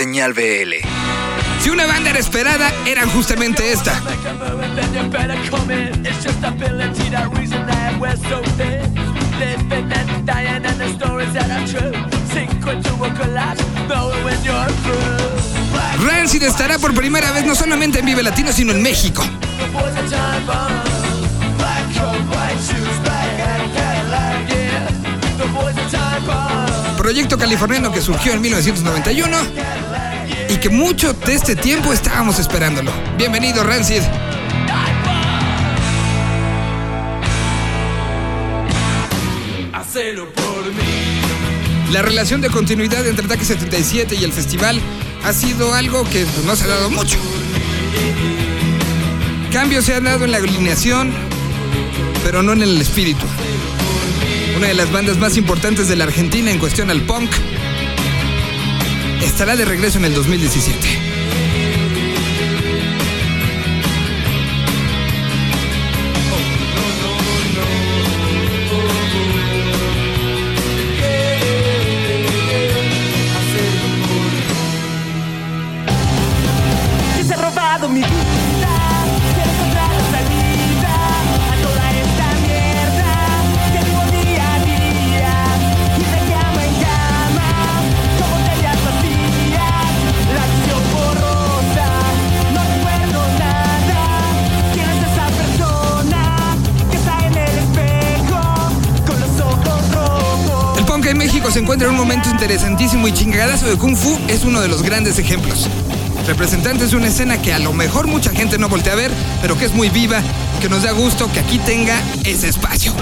Señal BL. Si una banda era esperada, era justamente esta. Rancid estará por primera vez no solamente en Vive Latino, sino en México. Proyecto californiano que surgió en 1991 y que mucho de este tiempo estábamos esperándolo. Bienvenido, Rancid. La relación de continuidad entre Ataque 77 y el festival ha sido algo que no se ha dado mucho. Cambios se han dado en la alineación, pero no en el espíritu. Una de las bandas más importantes de la Argentina en cuestión al punk estará de regreso en el 2017. En México se encuentra en un momento interesantísimo y chingadazo de Kung Fu es uno de los grandes ejemplos. Representantes de una escena que a lo mejor mucha gente no voltea a ver, pero que es muy viva, que nos da gusto que aquí tenga ese espacio.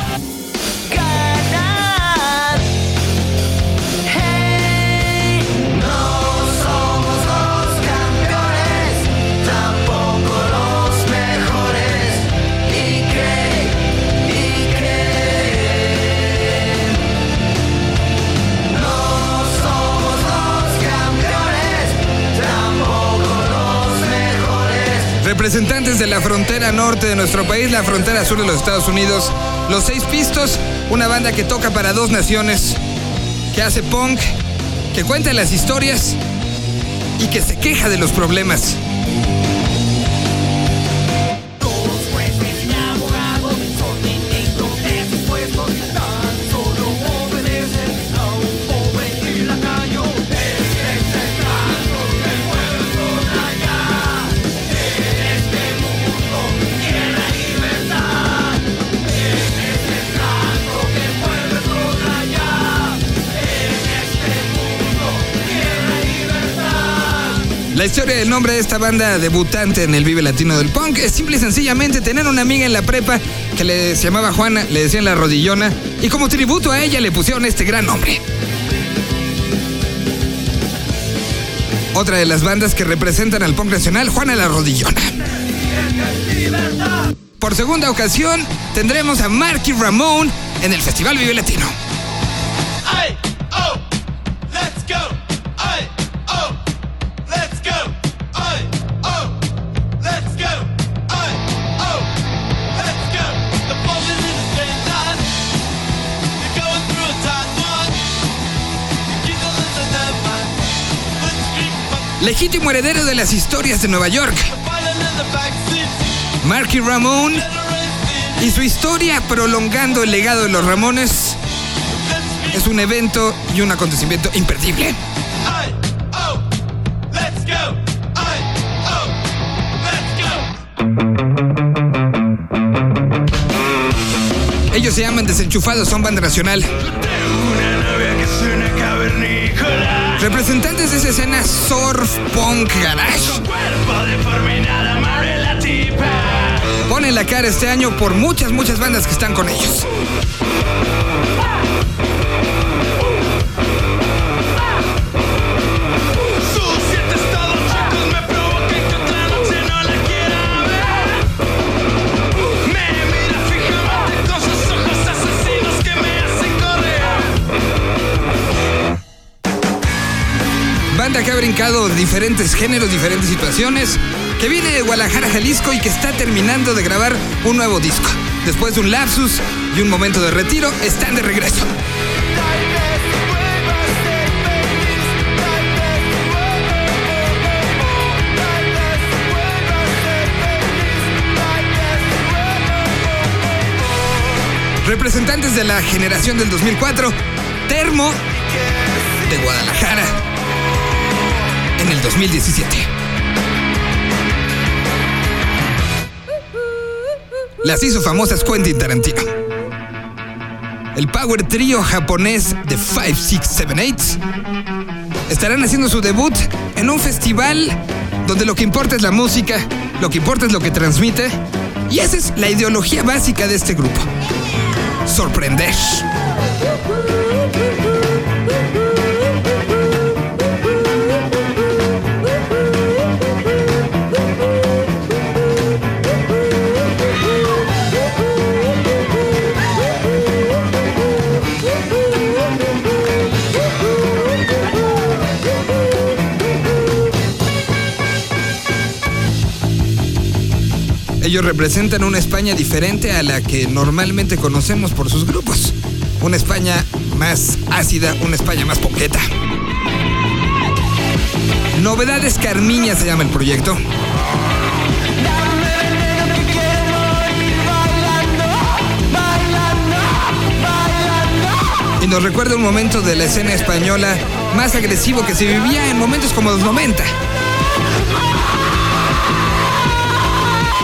Representantes de la frontera norte de nuestro país, la frontera sur de los Estados Unidos, los Seis Pistos, una banda que toca para dos naciones, que hace punk, que cuenta las historias y que se queja de los problemas. La historia del nombre de esta banda debutante en el Vive Latino del Punk es simple y sencillamente tener una amiga en la prepa que le llamaba Juana, le decían la rodillona, y como tributo a ella le pusieron este gran nombre. Otra de las bandas que representan al punk nacional, Juana la Rodillona. Por segunda ocasión tendremos a Marky Ramón en el Festival Vive Latino. Legítimo heredero de las historias de Nueva York. Marky Ramón y su historia prolongando el legado de los Ramones es un evento y un acontecimiento imperdible. Ellos se llaman Desenchufados, son banda nacional. Representantes de esa escena surf, punk, garage. Ponen la cara este año por muchas, muchas bandas que están con ellos. que ha brincado diferentes géneros, diferentes situaciones, que viene de Guadalajara, Jalisco y que está terminando de grabar un nuevo disco. Después de un lapsus y un momento de retiro, están de regreso. Representantes de la generación del 2004, Termo de Guadalajara en el 2017. Las hizo famosas Quentin Tarantino. El power trío japonés de 5678 estarán haciendo su debut en un festival donde lo que importa es la música, lo que importa es lo que transmite, y esa es la ideología básica de este grupo. Sorprender. Representan una España diferente a la que normalmente conocemos por sus grupos. Una España más ácida, una España más poqueta. Novedades Carmiña se llama el proyecto. Y nos recuerda un momento de la escena española más agresivo que se vivía en momentos como los 90.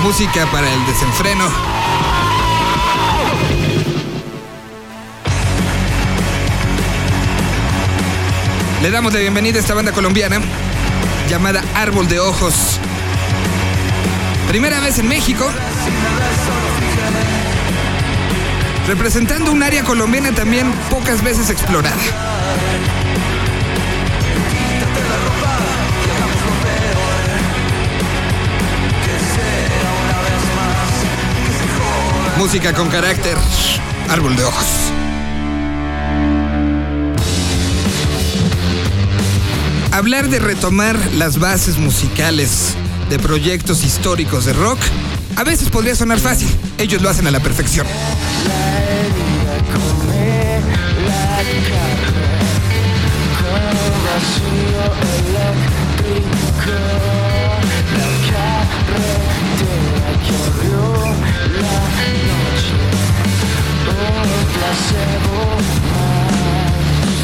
Música para el desenfreno. Le damos la bienvenida a esta banda colombiana llamada Árbol de Ojos. Primera vez en México. Representando un área colombiana también pocas veces explorada. Música con carácter. Árbol de ojos. Hablar de retomar las bases musicales de proyectos históricos de rock a veces podría sonar fácil. Ellos lo hacen a la perfección.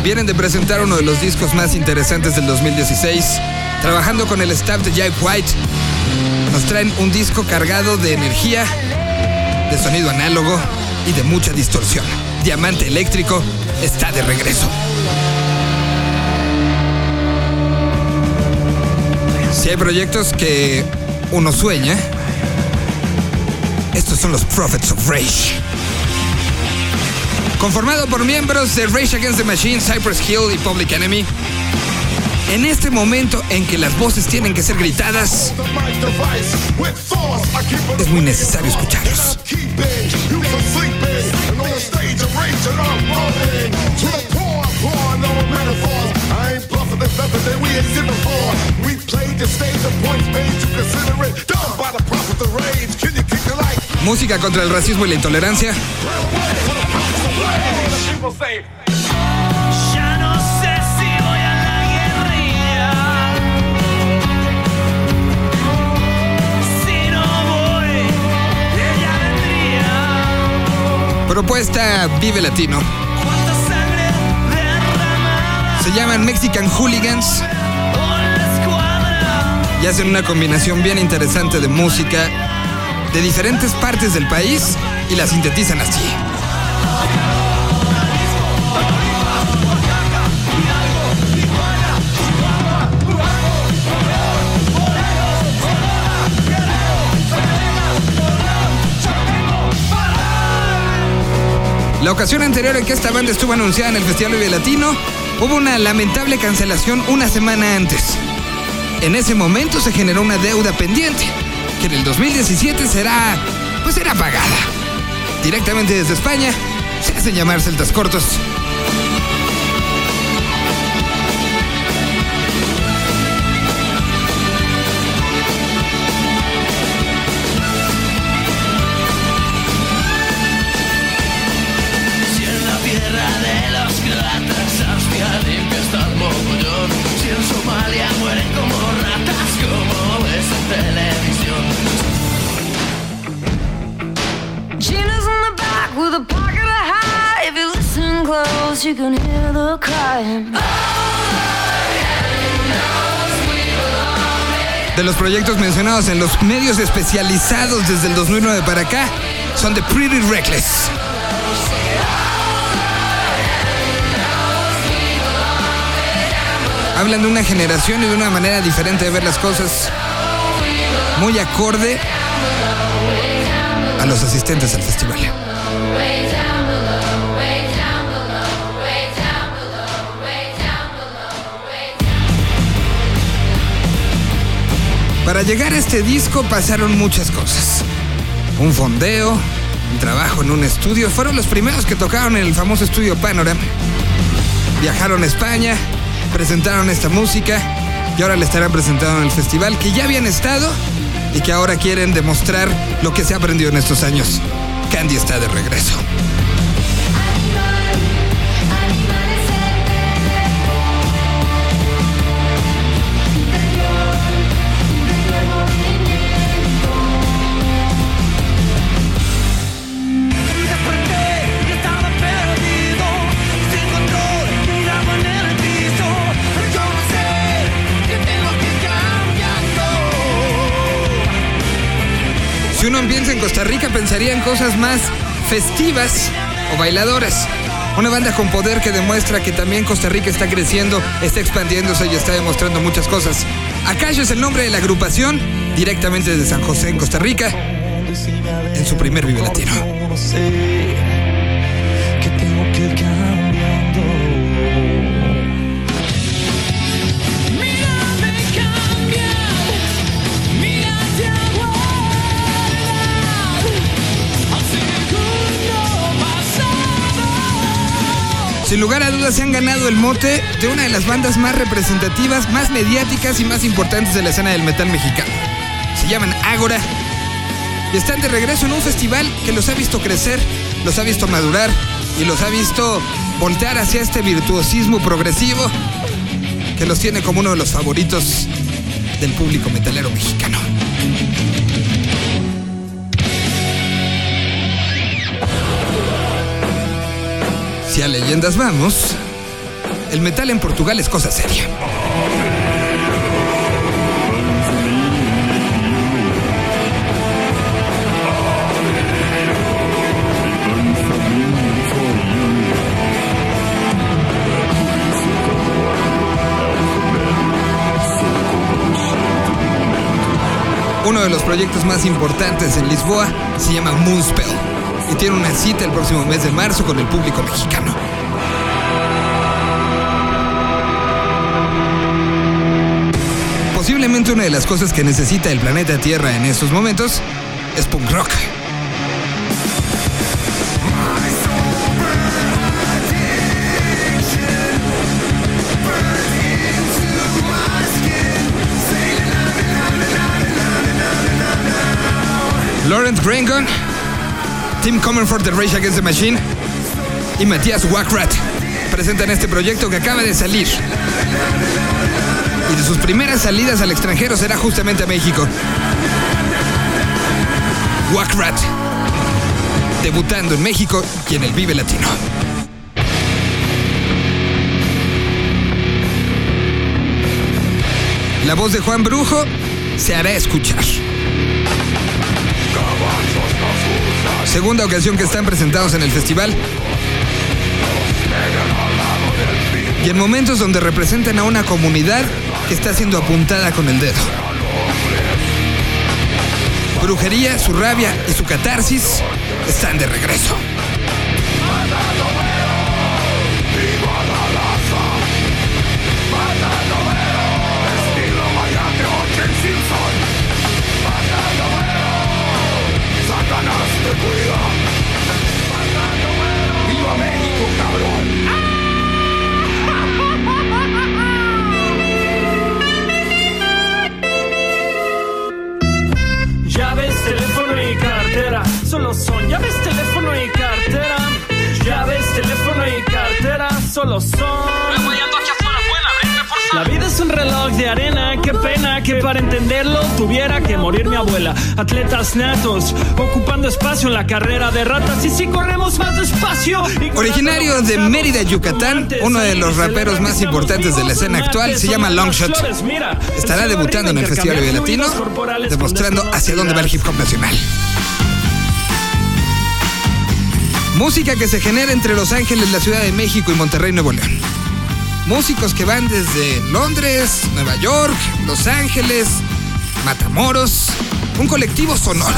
Vienen de presentar uno de los discos más interesantes del 2016, trabajando con el staff de Jack White. Nos traen un disco cargado de energía, de sonido análogo y de mucha distorsión. Diamante Eléctrico está de regreso. Si hay proyectos que uno sueña, estos son los Prophets of Rage. Conformado por miembros de Rage Against the Machine, Cypress Hill y Public Enemy, en este momento en que las voces tienen que ser gritadas, Es muy necesario escucharlos. música contra el racismo y la intolerancia, propuesta Vive Latino. Se llaman Mexican Hooligans y hacen una combinación bien interesante de música de diferentes partes del país y la sintetizan así. La ocasión anterior en que esta banda estuvo anunciada en el Festival Vive Latino, hubo una lamentable cancelación una semana antes. En ese momento se generó una deuda pendiente, que en el 2017 será, pues será pagada. Directamente desde España, se hacen llamar celtas cortos. De los proyectos mencionados en los medios especializados desde el 2009 para acá, son The Pretty Reckless. Hablan de una generación y de una manera diferente de ver las cosas, muy acorde a los asistentes al festival. Para llegar a este disco pasaron muchas cosas. Un fondeo, un trabajo en un estudio. Fueron los primeros que tocaron en el famoso estudio Panorama. Viajaron a España, presentaron esta música y ahora la estarán presentando en el festival que ya habían estado y que ahora quieren demostrar lo que se ha aprendido en estos años. Candy está de regreso. Si uno piensa en Costa Rica, pensaría en cosas más festivas o bailadoras. Una banda con poder que demuestra que también Costa Rica está creciendo, está expandiéndose y está demostrando muchas cosas. Acayo es el nombre de la agrupación, directamente desde San José, en Costa Rica, en su primer Vive Latino. Sin lugar a dudas se han ganado el mote de una de las bandas más representativas, más mediáticas y más importantes de la escena del metal mexicano. Se llaman Ágora y están de regreso en un festival que los ha visto crecer, los ha visto madurar y los ha visto voltear hacia este virtuosismo progresivo que los tiene como uno de los favoritos del público metalero mexicano. Si a leyendas vamos, el metal en Portugal es cosa seria. Uno de los proyectos más importantes en Lisboa se llama Moonspell y tiene una cita el próximo mes de marzo con el público mexicano. Posiblemente una de las cosas que necesita el planeta Tierra en estos momentos es punk rock. Laurent Grangon, Tim Comerford de Rage Against the Machine y Matías Wackrat presentan este proyecto que acaba de salir. Y de sus primeras salidas al extranjero será justamente a México. Wackrat, debutando en México y en el Vive Latino. La voz de Juan Brujo se hará escuchar. Segunda ocasión que están presentados en el festival. Y en momentos donde representan a una comunidad que está siendo apuntada con el dedo. Brujería, su rabia y su catarsis están de regreso. Atletas natos, ocupando espacio en la carrera de ratas. Y si corremos más despacio. Originario de Mérida, Yucatán, uno de los raperos más importantes de la escena actual, se llama Longshot. Estará debutando en el Festival Vive Latino, demostrando hacia dónde va el hip hop nacional. Música que se genera entre Los Ángeles, la Ciudad de México y Monterrey, Nuevo León. Músicos que van desde Londres, Nueva York, Los Ángeles, Matamoros, un colectivo sonoro.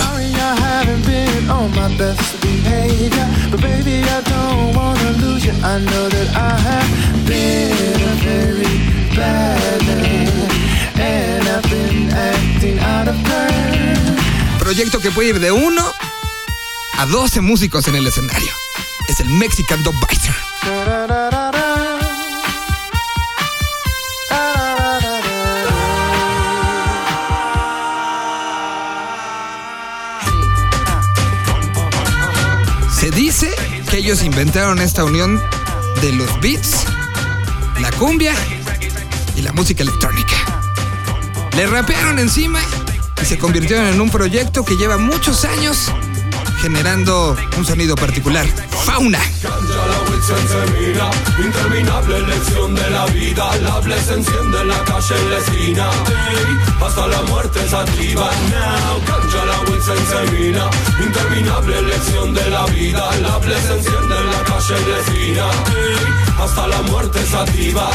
Proyecto que puede ir de uno a 12 músicos en el escenario. Es el Mexican Dub Biter. Ellos inventaron esta unión de los beats, la cumbia y la música electrónica. Le rapearon encima y se convirtieron en un proyecto que lleva muchos años generando un sonido particular. Fauna. Wilson se mira, interminable lección de la vida. La Bles enciende en la calle en la esquina. Ey, hasta la muerte se activa. Now, cancha la Wilson se interminable lección de la vida. La Bles enciende en la calle en la esquina. Ey, hasta la muerte se activa.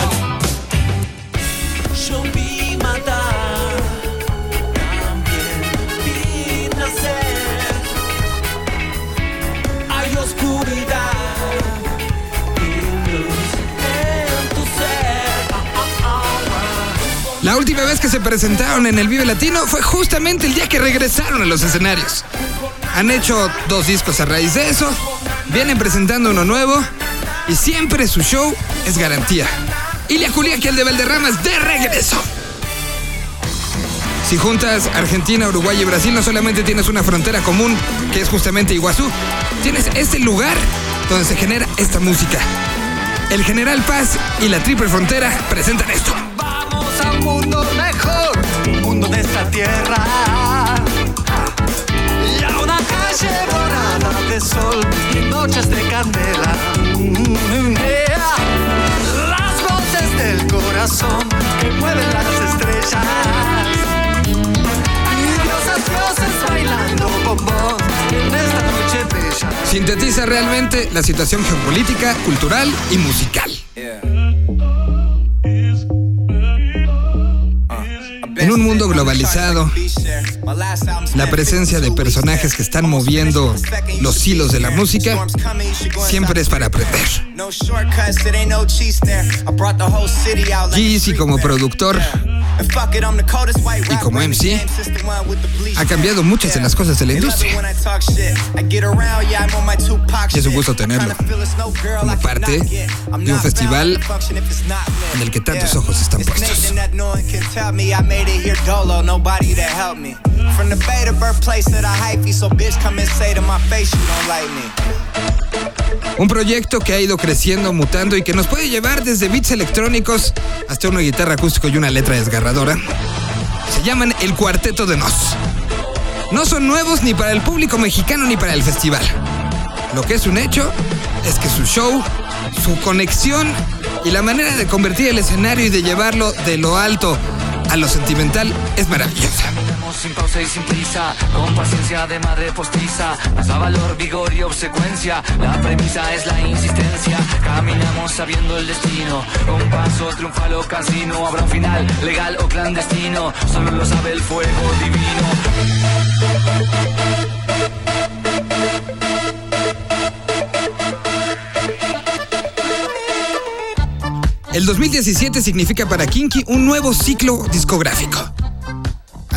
Que se presentaron en el Vive Latino fue justamente el día que regresaron a los escenarios. Han hecho dos discos a raíz de eso, vienen presentando uno nuevo y siempre su show es garantía. Ilia Julia, que el de Valderrama es de regreso. Si juntas Argentina, Uruguay y Brasil, no solamente tienes una frontera común, que es justamente Iguazú, tienes este lugar donde se genera esta música. El General Paz y la Triple Frontera presentan esto. A un mundo mejor, un mundo de esta tierra. Y a una calle dorada de sol y noches de candela. Las voces del corazón que mueven las estrellas. Y diosas, dioses bailando bombón en esta noche bella. Sintetiza realmente la situación geopolítica, cultural y musical. En un mundo globalizado, la presencia de personajes que están moviendo los hilos de la música siempre es para aprender. Jeezy como productor y como MC ha cambiado muchas de las cosas de la industria. Y es un gusto tenerlo como parte de un festival en el que tantos ojos están puestos. From the so bitch come and say to my face you don't like me. Un proyecto que ha ido creciendo, mutando y que nos puede llevar desde beats electrónicos hasta una guitarra acústica y una letra desgarradora. Se llaman el Cuarteto de Nos. No son nuevos ni para el público mexicano ni para el festival. Lo que es un hecho es que su show, su conexión y la manera de convertir el escenario y de llevarlo de lo alto a lo sentimental es maravillosa. Sin pausa y sin prisa, con paciencia de madre postiza. Nos valor, vigor y obsecuencia. La premisa es la insistencia. Caminamos sabiendo el destino. Con pasos triunfal o casino. Habrá un final, legal o clandestino. Solo lo sabe el fuego divino. El 2017 significa para Kinky un nuevo ciclo discográfico.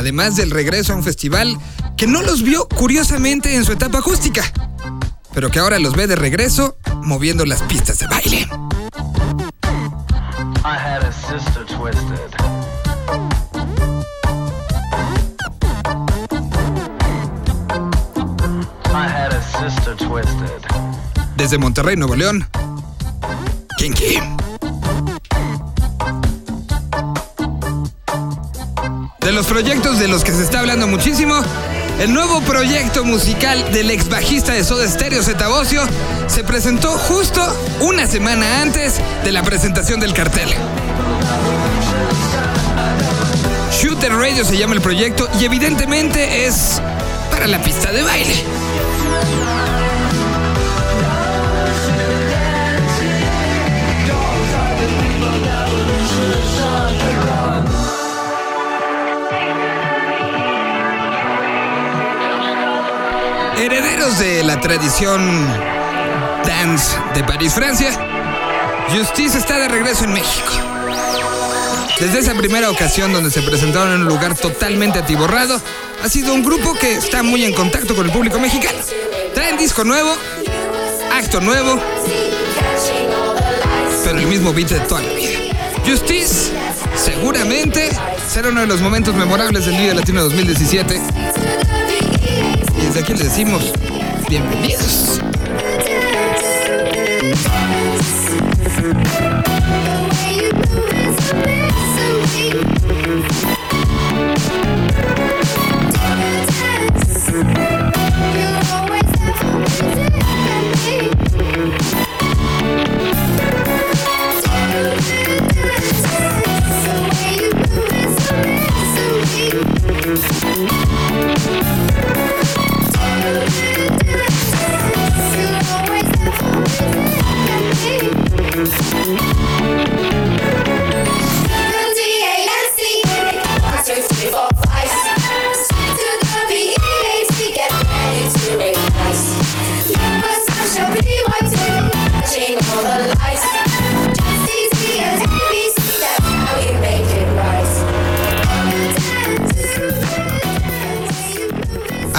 Además del regreso a un festival que no los vio curiosamente en su etapa acústica, pero que ahora los ve de regreso moviendo las pistas de baile. I had a sister twisted. I had a sister twisted. Desde Monterrey, Nuevo León, Kinky. Los proyectos de los que se está hablando muchísimo, el nuevo proyecto musical del ex bajista de Soda Stereo, Zeta Bosio, se presentó justo una semana antes de la presentación del cartel. Shooter Radio se llama el proyecto y evidentemente es para la pista de baile. De la tradición dance de París, Francia, Justice está de regreso en México. Desde esa primera ocasión donde se presentaron en un lugar totalmente atiborrado, ha sido un grupo que está muy en contacto con el público mexicano. Traen disco nuevo, acto nuevo, pero el mismo beat de toda la vida. Justice, seguramente, será uno de los momentos memorables del Vive Latino 2017. Y desde aquí les decimos, bienvenidos.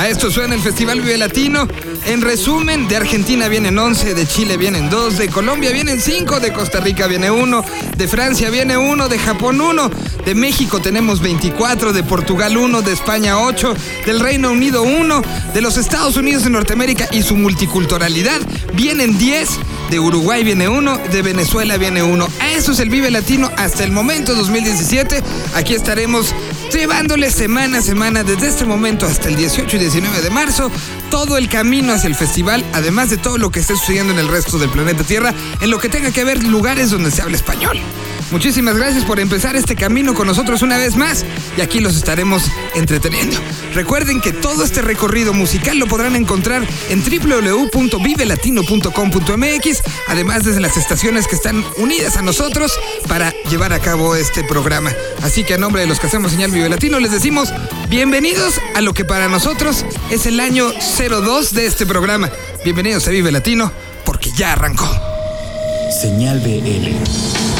A esto suena el Festival Vive Latino. En resumen, de Argentina vienen 11, de Chile vienen 2, de Colombia vienen 5, de Costa Rica viene 1, de Francia viene 1, de Japón 1, de México tenemos 24, de Portugal 1, de España 8, del Reino Unido 1, de los Estados Unidos de Norteamérica y su multiculturalidad vienen 10, de Uruguay viene 1, de Venezuela viene 1. A eso es el Vive Latino hasta el momento 2017. Aquí estaremos llevándoles semana a semana desde este momento hasta el 18 y 19 de marzo todo el camino hacia el festival, además de todo lo que esté sucediendo en el resto del planeta Tierra, en lo que tenga que ver lugares donde se habla español. Muchísimas gracias por empezar este camino con nosotros una vez más y aquí los estaremos entreteniendo. Recuerden que todo este recorrido musical lo podrán encontrar en www.vivelatino.com.mx, además desde las estaciones que están unidas a nosotros para llevar a cabo este programa. Así que a nombre de los que hacemos señal Vive Latino les decimos bienvenidos a lo que para nosotros es el año 02 de este programa. Bienvenidos a Vive Latino porque ya arrancó. Señal BL.